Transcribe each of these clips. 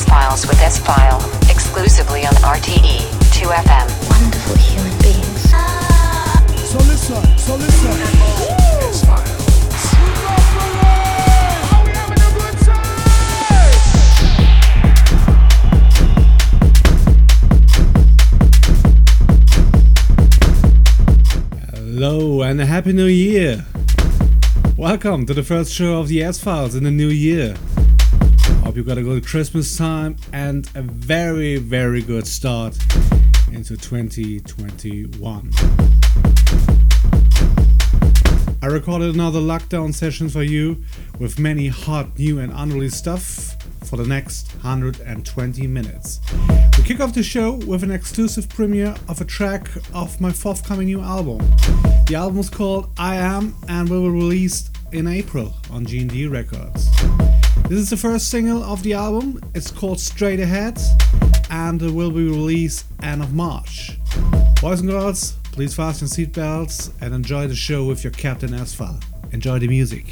S Files with S File, exclusively on RTE 2FM. Wonderful human beings. So listen, so listen. Hello and a happy new year! Welcome to the first show of the S Files in the new year. Hope you got a good Christmas time and a very, very good start into 2021. I recorded another lockdown session for you with many hot new and unreleased stuff for the next 120 minutes. We kick off the show with an exclusive premiere of a track of my forthcoming new album. The album is called I Am and will be released in April on GND Records. This is the first single of the album. It's called Straight Ahead and it will be released end of March. Boys and girls, please fasten seatbelts and enjoy the show with your Captain S File. Enjoy the music.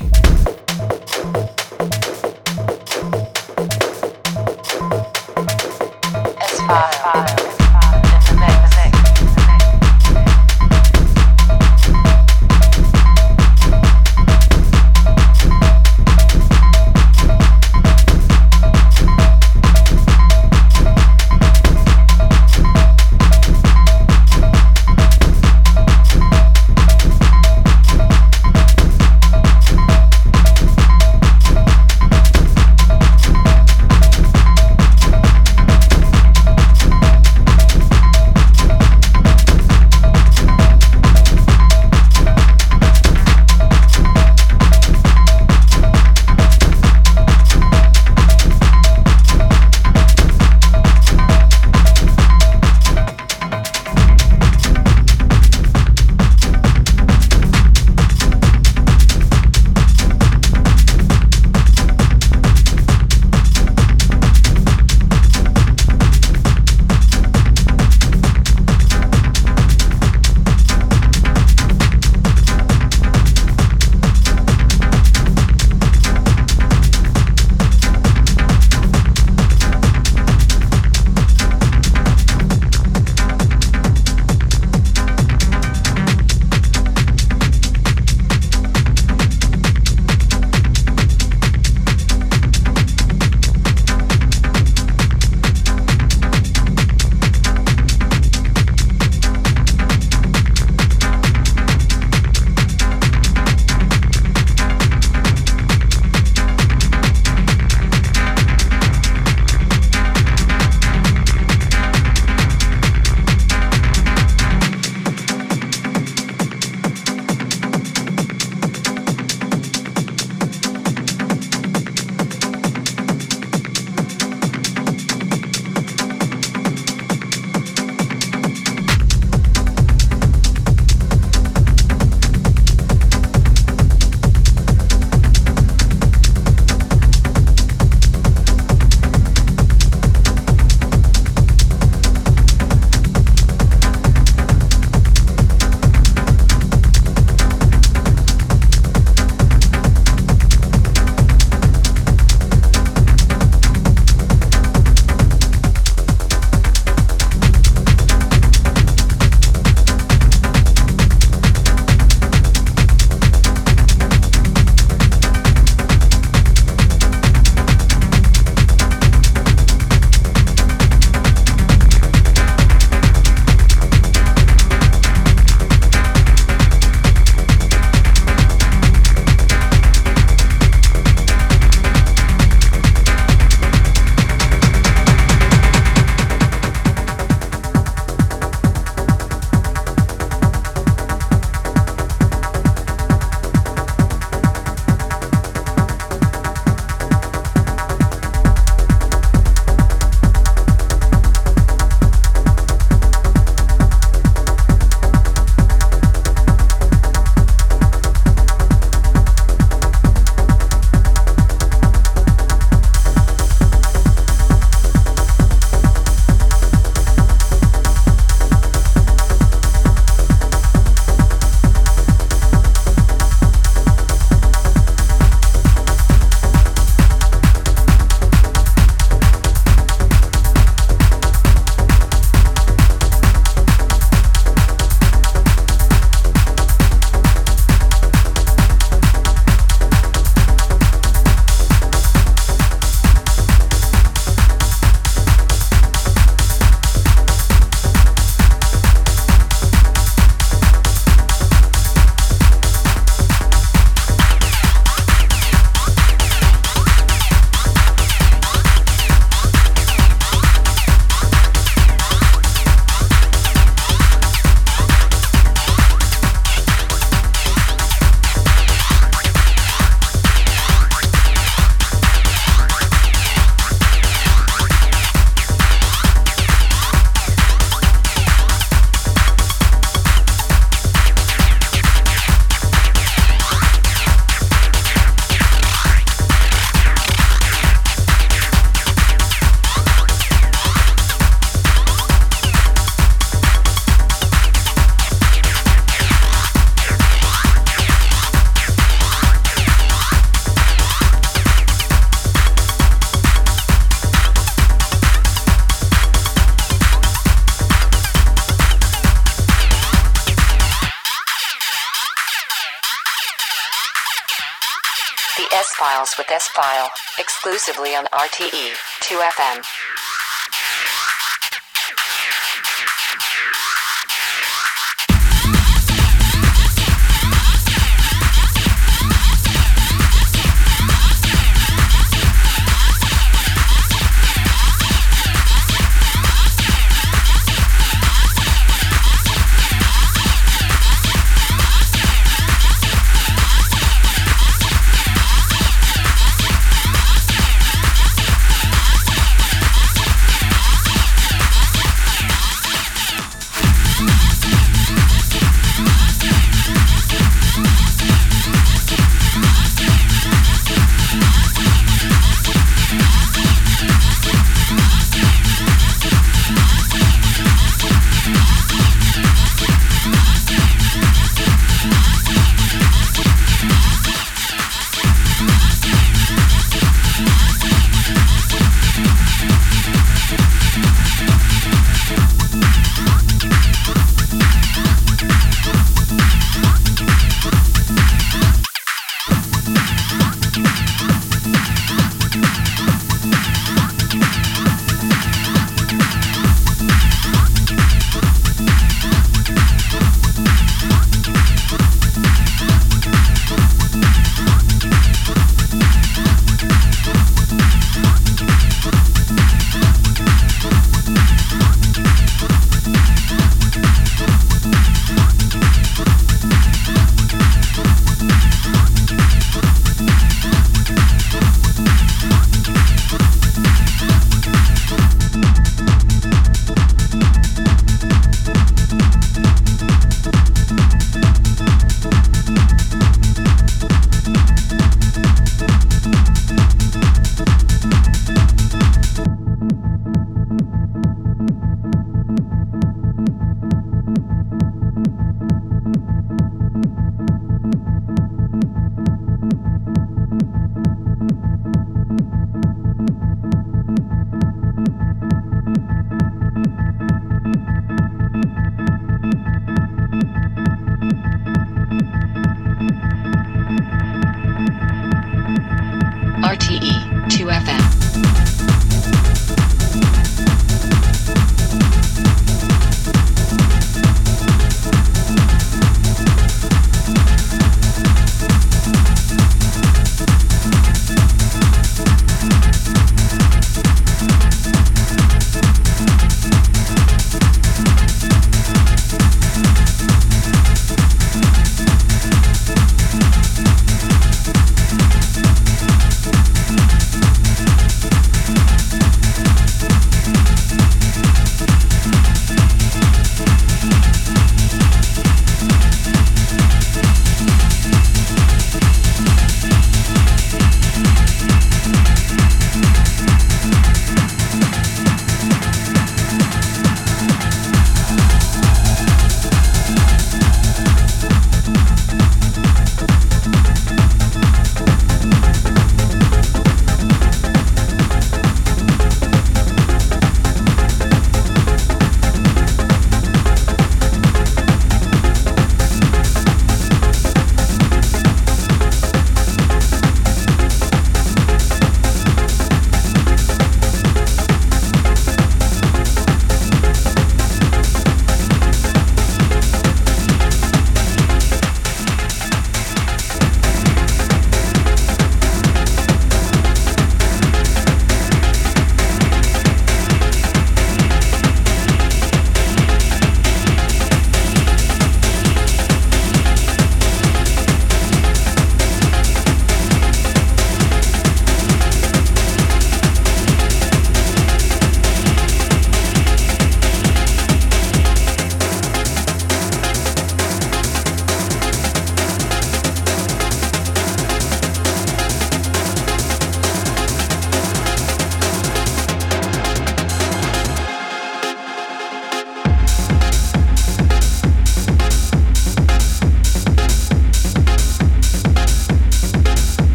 File, exclusively on RTE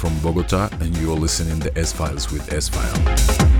from Bogota, and you are listening to S Files with S File.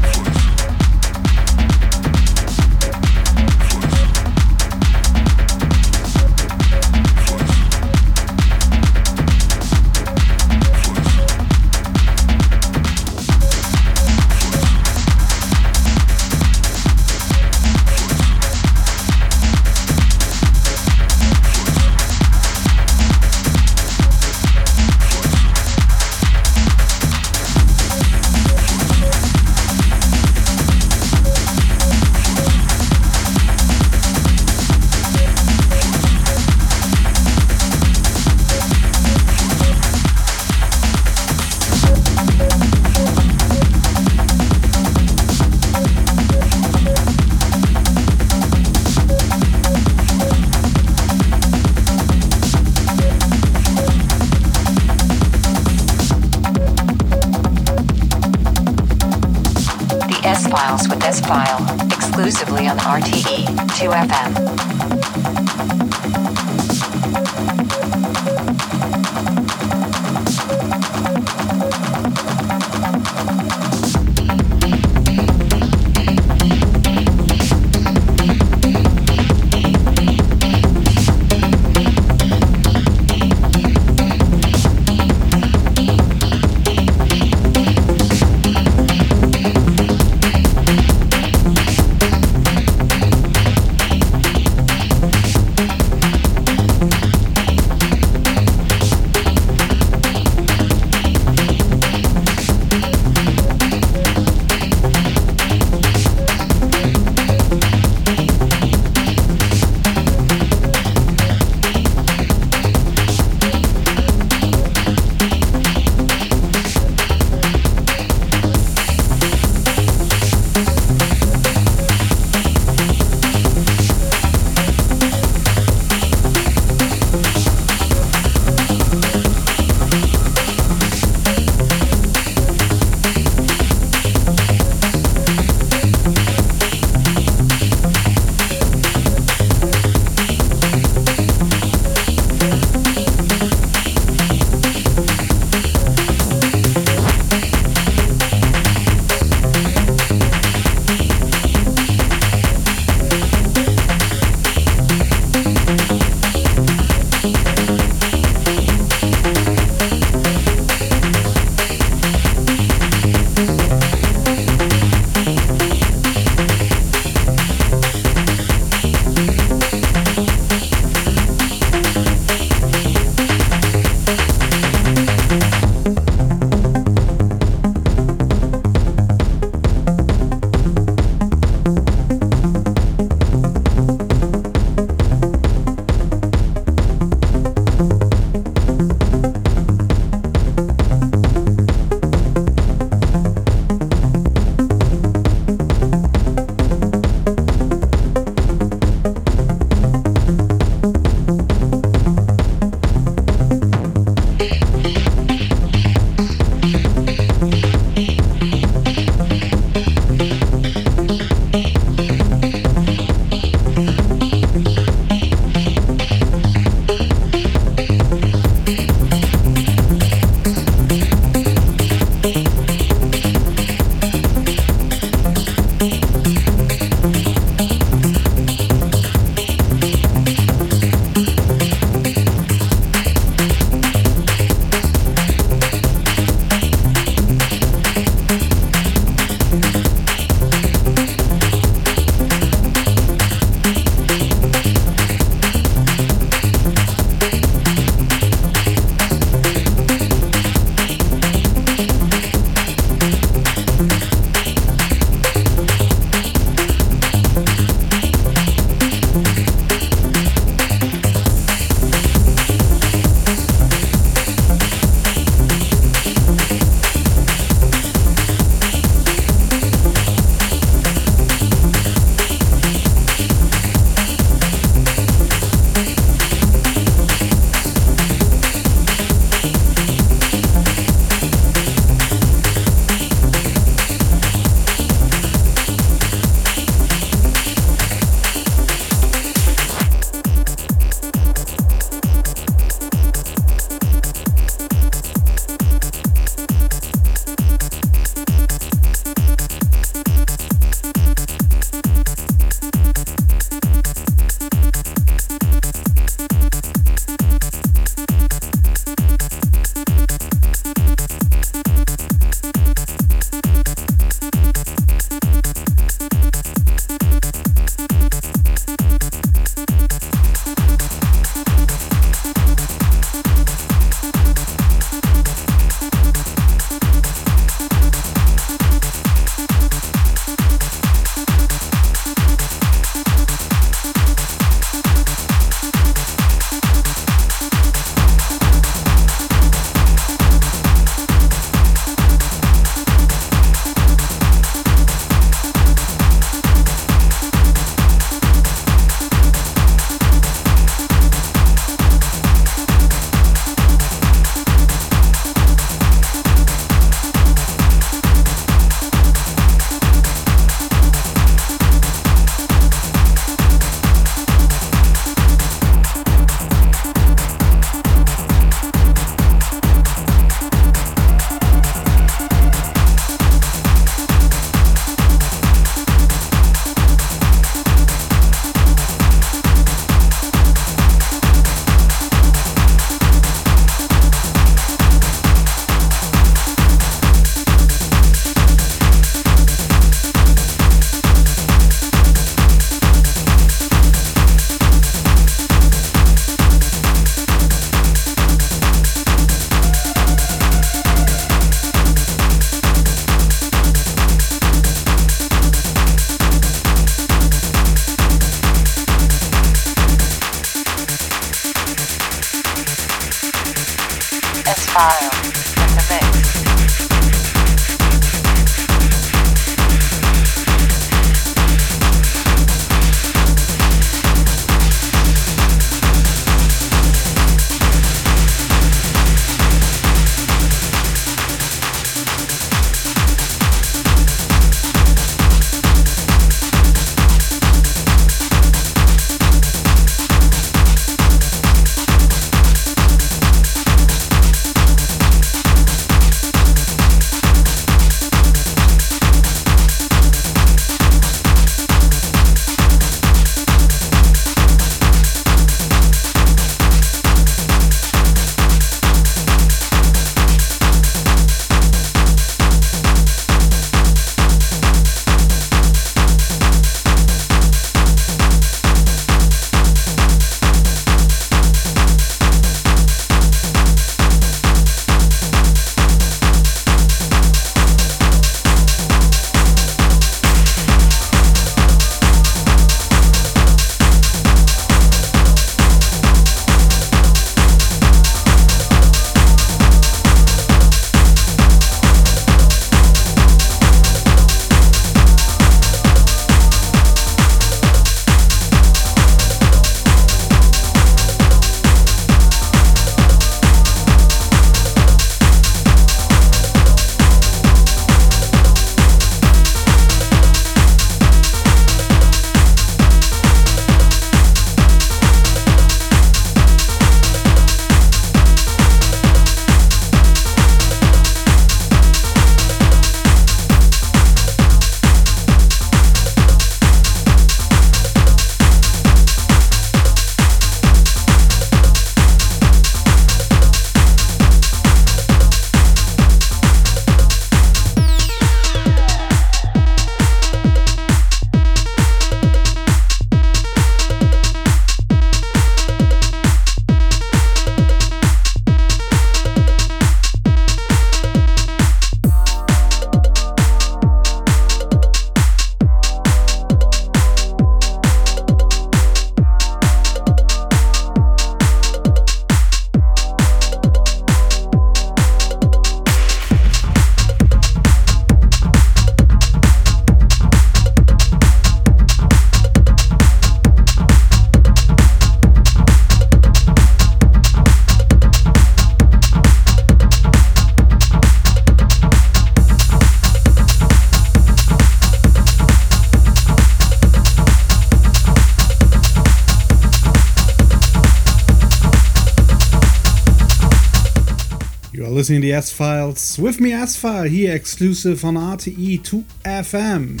Listening to the S Files with me, S File, here exclusive on RTE 2FM.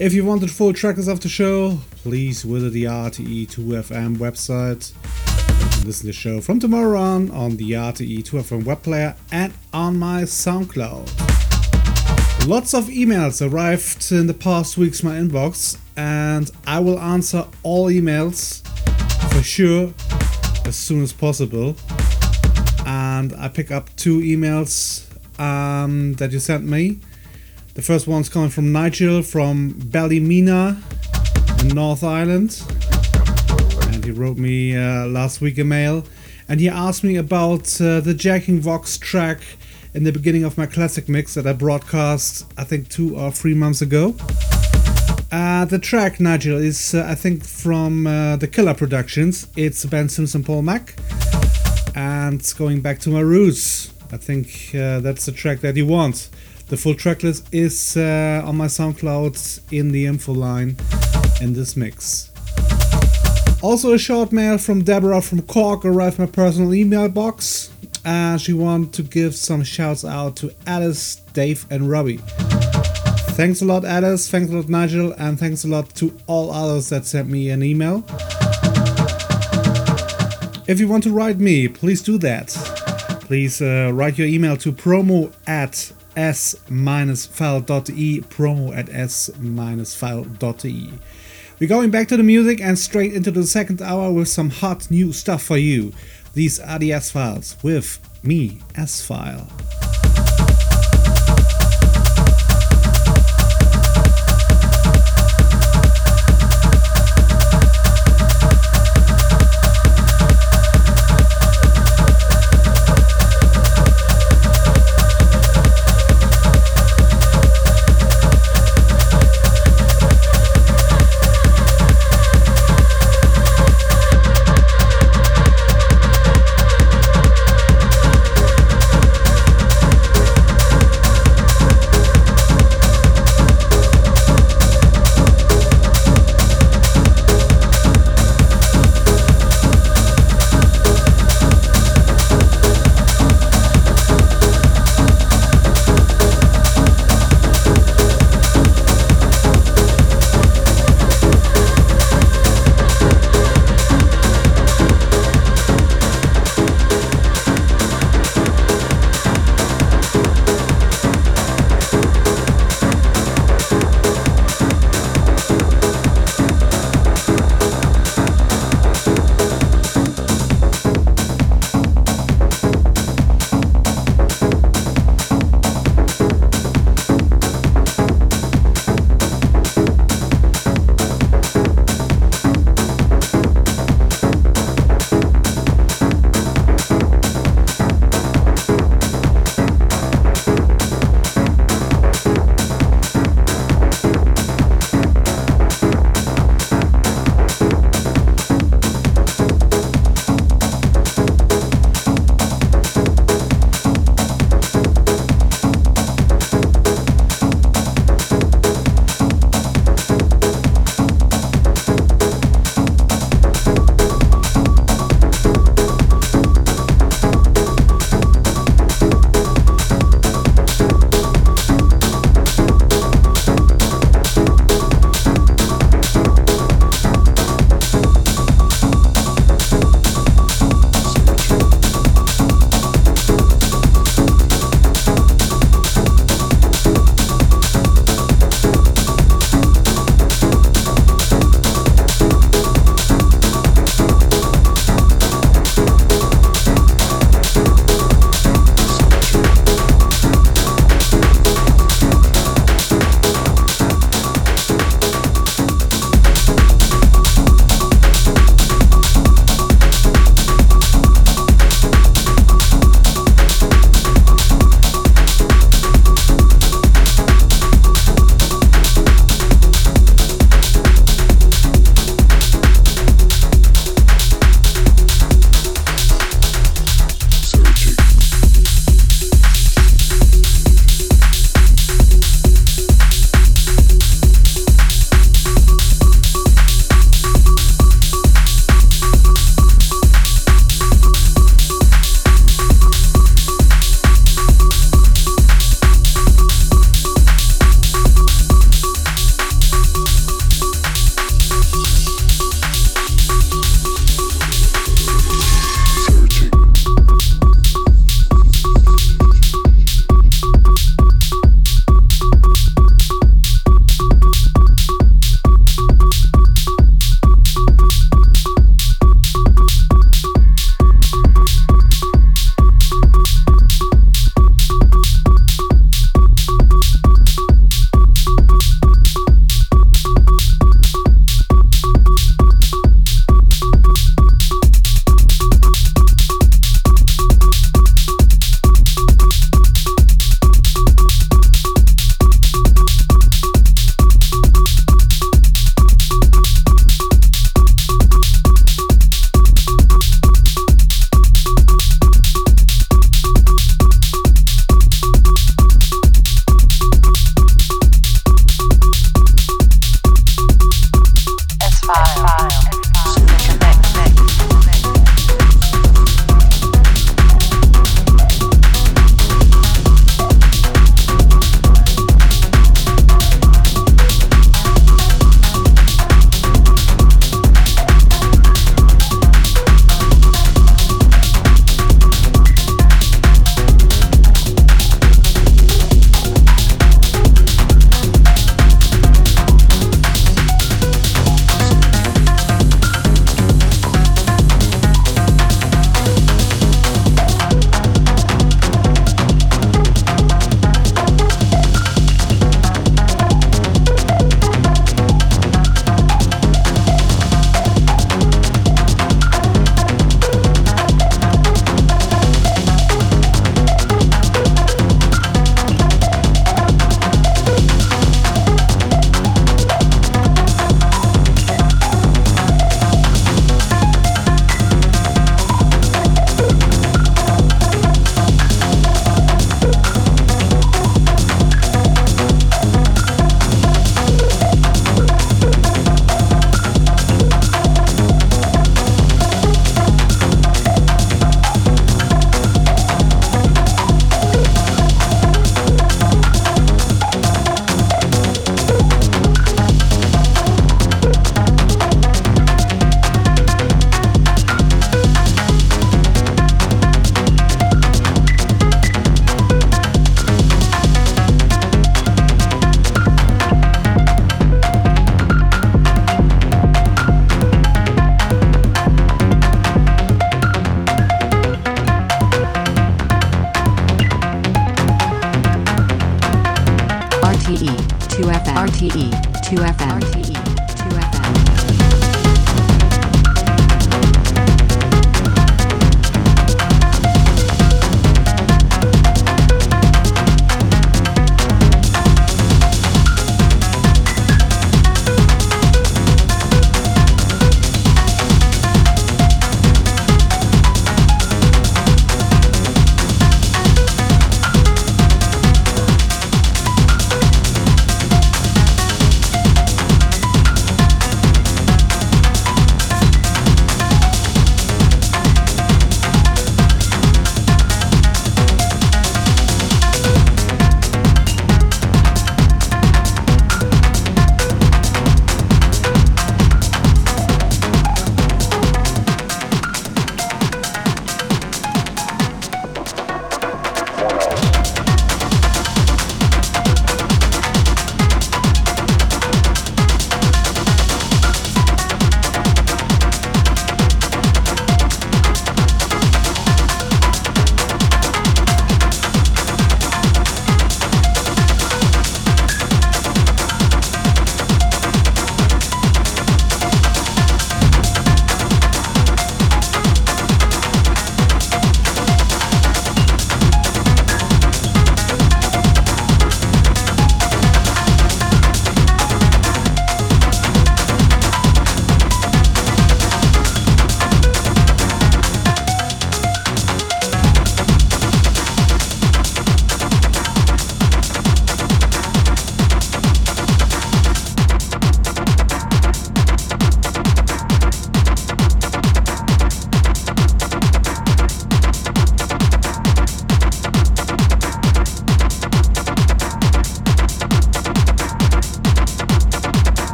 If you want the full trackers of the show, please visit the RTE 2FM website. Listen to the show from tomorrow on on the RTE 2FM web player and on my SoundCloud. Lots of emails arrived in the past weeks my inbox, and I will answer all emails for sure as soon as possible and I pick up two emails um, that you sent me. The first one's coming from Nigel from Ballymena in North Island, and he wrote me uh, last week a mail, and he asked me about uh, the Jacking Vox track in the beginning of my classic mix that I broadcast, I think two or three months ago. Uh, the track, Nigel, is uh, I think from uh, the Killer Productions. It's Ben Simpson Paul Mac and going back to my roots. I think uh, that's the track that you want. The full tracklist is uh, on my SoundCloud in the info line in this mix. Also, a short mail from Deborah from Cork arrived my personal email box. Uh, she wanted to give some shouts out to Alice, Dave, and Robbie. Thanks a lot, Alice. Thanks a lot, Nigel. And thanks a lot to all others that sent me an email. If you want to write me, please do that. Please uh, write your email to promo at s-file.de, promo at s-file.de. We're going back to the music and straight into the second hour with some hot new stuff for you. These are the S-Files with me, S-File.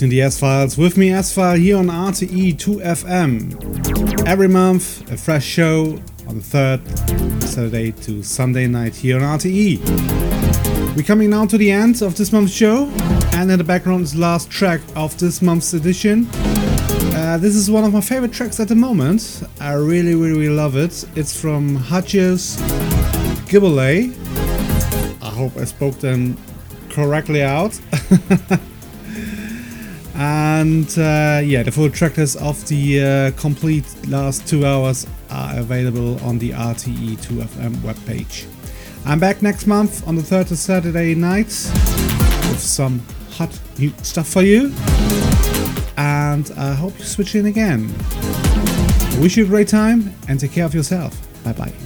Listening to the S Files with me, S File, here on RTE 2FM. Every month, a fresh show on the third Saturday to Sunday night here on RTE. We're coming now to the end of this month's show, and in the background is the last track of this month's edition. Uh, this is one of my favorite tracks at the moment. I really, really, really love it. It's from Hutches Gibberley. I hope I spoke them correctly out. and uh, yeah, the full track list of the uh, complete last two hours are available on the RTE2FM webpage. I'm back next month on the third Saturday night with some hot new stuff for you. And I hope you switch in again. Wish you a great time and take care of yourself. Bye bye.